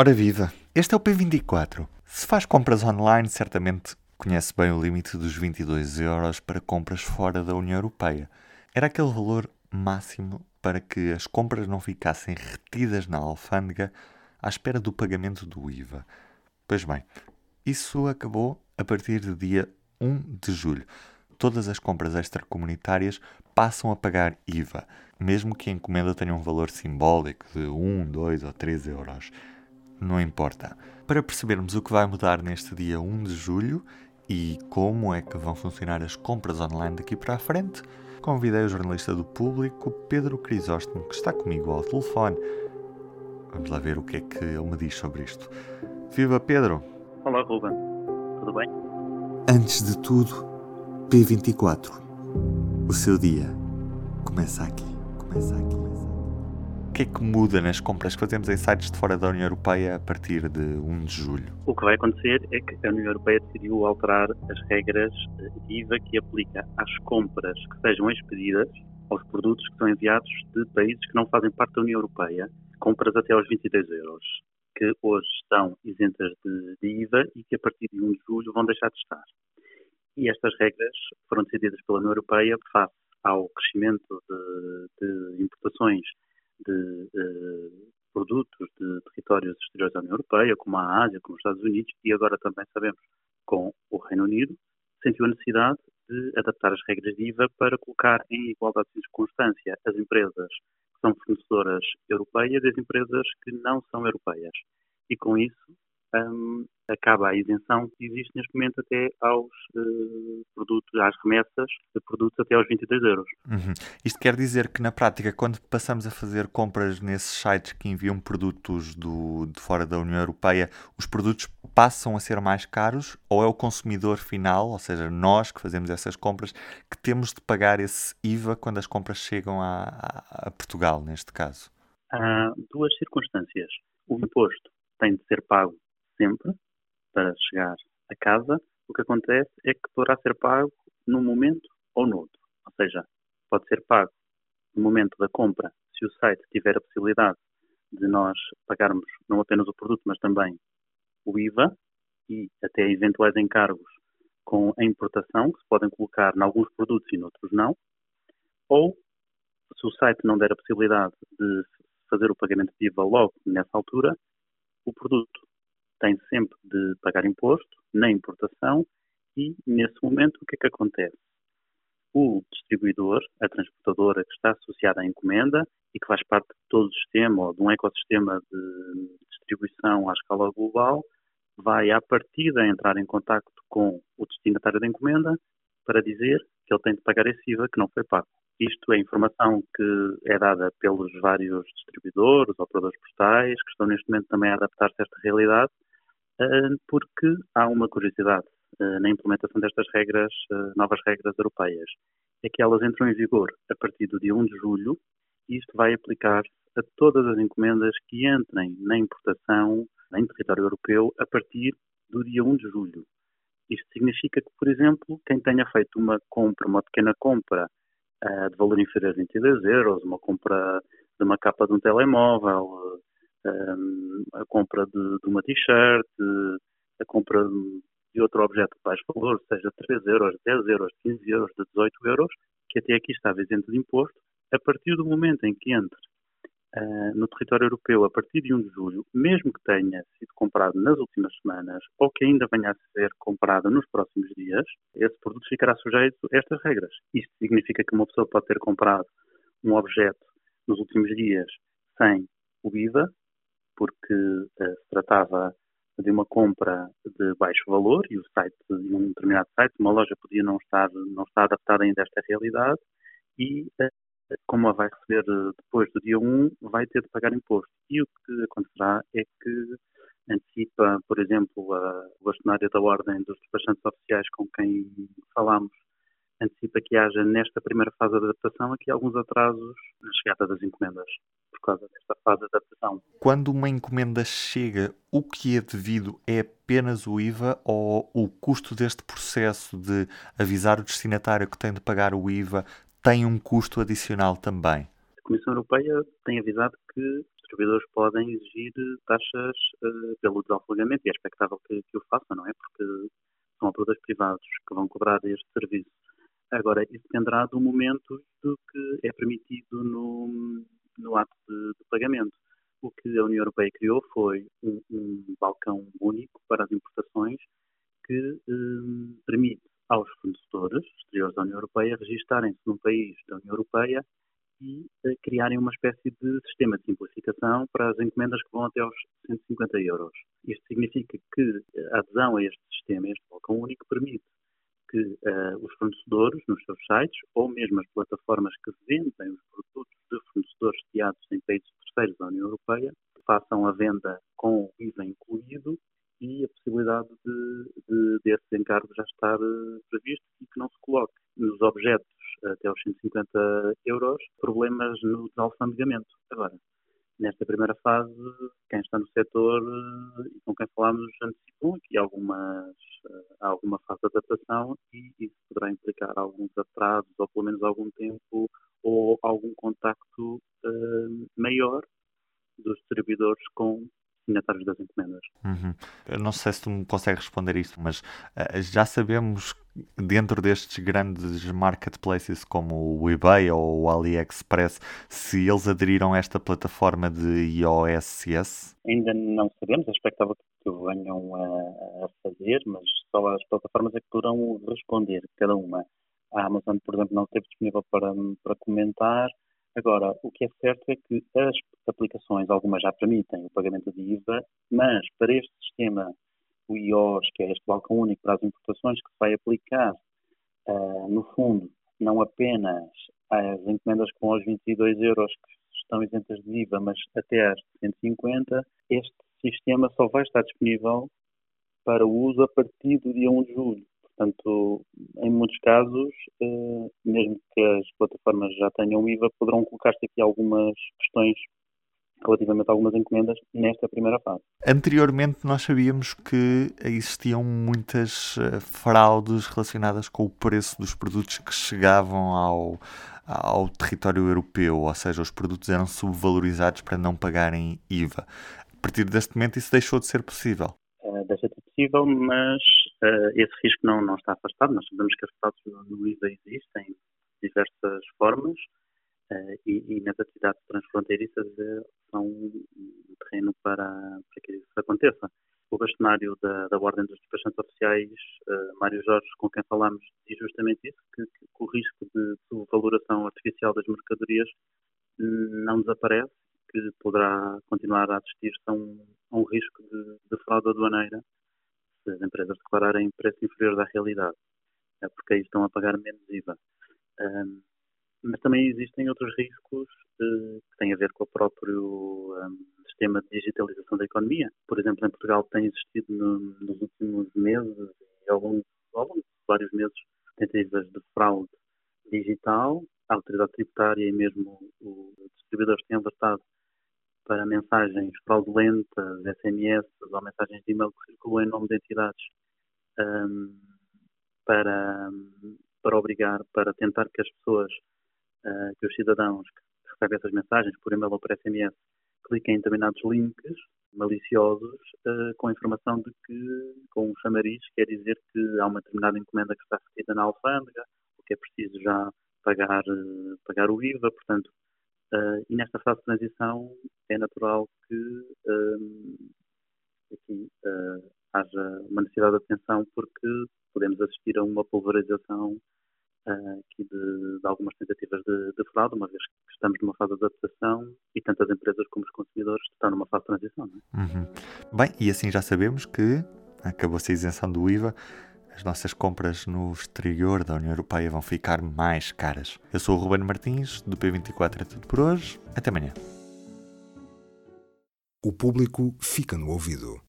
Ora viva, este é o P24. Se faz compras online, certamente conhece bem o limite dos 22 euros para compras fora da União Europeia. Era aquele valor máximo para que as compras não ficassem retidas na alfândega à espera do pagamento do IVA. Pois bem, isso acabou a partir do dia 1 de julho. Todas as compras extracomunitárias passam a pagar IVA, mesmo que a encomenda tenha um valor simbólico de 1, 2 ou 3 euros. Não importa. Para percebermos o que vai mudar neste dia 1 de julho e como é que vão funcionar as compras online daqui para a frente, convidei o jornalista do público, Pedro Crisóstomo, que está comigo ao telefone. Vamos lá ver o que é que ele me diz sobre isto. Viva Pedro! Olá Ruben, tudo bem? Antes de tudo, P24. O seu dia começa aqui. Começa aqui. O que é que muda nas compras que fazemos em sites de fora da União Europeia a partir de 1 de julho? O que vai acontecer é que a União Europeia decidiu alterar as regras de IVA que aplica às compras que sejam expedidas aos produtos que são enviados de países que não fazem parte da União Europeia, compras até aos 22 euros, que hoje estão isentas de, de IVA e que a partir de 1 de julho vão deixar de estar. E estas regras foram decididas pela União Europeia face ao crescimento de, de importações de, de, produtos de territórios exteriores da União Europeia, como a Ásia, como os Estados Unidos, e agora também sabemos com o Reino Unido, sentiu a necessidade de adaptar as regras de IVA para colocar em igualdade de circunstância as empresas que são fornecedoras europeias e as empresas que não são europeias. E com isso, um, acaba a isenção que existe neste momento até aos uh, produtos, às remessas de produtos até aos 22 euros. Uhum. Isto quer dizer que na prática, quando passamos a fazer compras nesses sites que enviam produtos do, de fora da União Europeia, os produtos passam a ser mais caros ou é o consumidor final, ou seja, nós que fazemos essas compras, que temos de pagar esse IVA quando as compras chegam a, a, a Portugal, neste caso? Há duas circunstâncias. O imposto tem de ser pago sempre para chegar a casa, o que acontece é que poderá ser pago num momento ou no outro. Ou seja, pode ser pago no momento da compra, se o site tiver a possibilidade de nós pagarmos não apenas o produto, mas também o IVA e até eventuais encargos com a importação, que se podem colocar em alguns produtos e noutros não, ou se o site não der a possibilidade de fazer o pagamento de IVA logo nessa altura, o produto tem sempre de pagar imposto na importação e, nesse momento, o que é que acontece? O distribuidor, a transportadora que está associada à encomenda e que faz parte de todo o sistema ou de um ecossistema de distribuição à escala global, vai à partida entrar em contato com o destinatário da encomenda para dizer que ele tem de pagar esse IVA que não foi pago. Isto é informação que é dada pelos vários distribuidores, operadores postais, que estão neste momento também a adaptar-se a esta realidade porque há uma curiosidade eh, na implementação destas regras, eh, novas regras europeias, é que elas entram em vigor a partir do dia 1 de julho e isto vai aplicar a todas as encomendas que entrem na importação em território europeu a partir do dia 1 de julho. Isto significa que, por exemplo, quem tenha feito uma compra, uma pequena compra de valor inferior a 22 euros, uma compra de uma capa de um telemóvel, a compra de, de uma t-shirt, a compra de outro objeto de baixo valor, seja 3 euros, 10 euros, 15 euros, de 18 euros, que até aqui estava isento de imposto, a partir do momento em que entre uh, no território europeu, a partir de 1 de julho, mesmo que tenha sido comprado nas últimas semanas ou que ainda venha a ser comprado nos próximos dias, esse produto ficará sujeito a estas regras. Isto significa que uma pessoa pode ter comprado um objeto nos últimos dias sem o IVA, porque uh, se tratava de uma compra de baixo valor e o site, um determinado site, uma loja podia não estar, não estar adaptada ainda a esta realidade e, uh, como a vai receber uh, depois do dia 1, vai ter de pagar imposto. E o que acontecerá é que antecipa, por exemplo, a bastonária da Ordem dos Despachantes Oficiais com quem falámos, antecipa que haja nesta primeira fase de adaptação aqui alguns atrasos na chegada das encomendas por causa desta fase de adaptação. Quando uma encomenda chega, o que é devido é apenas o IVA ou o custo deste processo de avisar o destinatário que tem de pagar o IVA tem um custo adicional também? A Comissão Europeia tem avisado que distribuidores podem exigir taxas uh, pelo desalfagamento e é expectável que, que, o façam, não é? Porque são operadores privados que vão cobrar este serviço. Agora, isso dependerá do momento do que é permitido no, no ato de, de pagamento. O que a União Europeia criou foi um, um balcão único para as importações que um, permite aos fornecedores exteriores da União Europeia registarem-se num país da União Europeia e uh, criarem uma espécie de sistema de simplificação para as encomendas que vão até aos 150 euros. Isto significa que a adesão a este sistema, este balcão único, permite que uh, os fornecedores, nos seus sites, ou mesmo as plataformas que vendem os produtos de fornecedores sediados em países terceiros da União Europeia, façam a venda com o IVA incluído e a possibilidade de, de desse encargo já estar uh, previsto e que não se coloque nos objetos até aos 150 euros problemas no desalfandegamento. Agora, nesta primeira fase, quem está no setor eh, e com quem falámos antecipou aqui algumas, eh, alguma fase de adaptação e isso poderá implicar alguns atrasos ou pelo menos algum tempo ou algum contacto uh, maior dos distribuidores com signatários das encomendas. Uhum. Eu não sei se tu me consegues responder isto, mas uh, já sabemos dentro destes grandes marketplaces como o eBay ou o AliExpress se eles aderiram a esta plataforma de iOSS? Ainda não sabemos, é expectável que venham a, a fazer, mas só as plataformas é que poderão responder, cada uma. A Amazon, por exemplo, não esteve disponível para, para comentar, Agora, o que é certo é que as aplicações, algumas já permitem o pagamento de IVA, mas para este sistema, o IOS, que é este balcão único para as importações, que vai aplicar, uh, no fundo, não apenas às encomendas com os 22 euros que estão isentas de IVA, mas até às 150, este sistema só vai estar disponível para uso a partir do dia 1 de julho. Portanto, em muitos casos, eh, mesmo que as plataformas já tenham IVA, poderão colocar-se aqui algumas questões relativamente a algumas encomendas nesta primeira fase. Anteriormente nós sabíamos que existiam muitas eh, fraudes relacionadas com o preço dos produtos que chegavam ao, ao território europeu, ou seja, os produtos eram subvalorizados para não pagarem IVA. A partir deste momento isso deixou de ser possível. Uh, deixa de ser possível, mas uh, esse risco não, não está afastado. Nós sabemos que as fraudes no, IVA existem de diversas formas uh, e, e, nas atividades transfronteiriças uh, são um terreno para, para que isso aconteça. O bastonário da, da Ordem dos Despachantes Oficiais, Mário Jorge, com quem falamos, diz justamente isso, que, que, o risco de subvaloração artificial das mercadorias não desaparece, que poderá continuar a assistir-se a um, a um risco de, de fraude aduaneira se as empresas declararem preço inferior da realidade, é porque aí estão a pagar menos IVA. Um, mas também existem outros riscos uh, que têm a ver com o próprio um, sistema de digitalização da economia. Por exemplo, em Portugal tem existido no, nos últimos meses e ao longo, de vários meses tentativas de fraude digital. A autoridade tributária e mesmo os distribuidores têm alertado para mensagens fraudulentas, SMS ou mensagens de e-mail que circulam em nome de entidades um, para, para obrigar, para tentar que as pessoas, uh, que os cidadãos que recebem essas mensagens por e-mail ou por SMS, cliquem em determinados links maliciosos uh, com a informação de que, com um chamariz, quer dizer que há uma determinada encomenda que está retida na alfândega, ou que é preciso já pagar, uh, pagar o IVA, portanto, Uh, e nesta fase de transição é natural que um, aqui uh, haja uma necessidade de atenção porque podemos assistir a uma pulverização uh, aqui de, de, algumas tentativas de, de, fraude, uma vez que estamos numa fase de adaptação e tanto as empresas como os consumidores estão numa fase de transição. É? Uhum. Bem, e assim já sabemos que acabou-se a isenção do IVA as nossas compras no exterior da União Europeia vão ficar mais caras. Eu sou o Ruben Martins, do P24 é tudo por hoje. Até amanhã. O público fica no ouvido.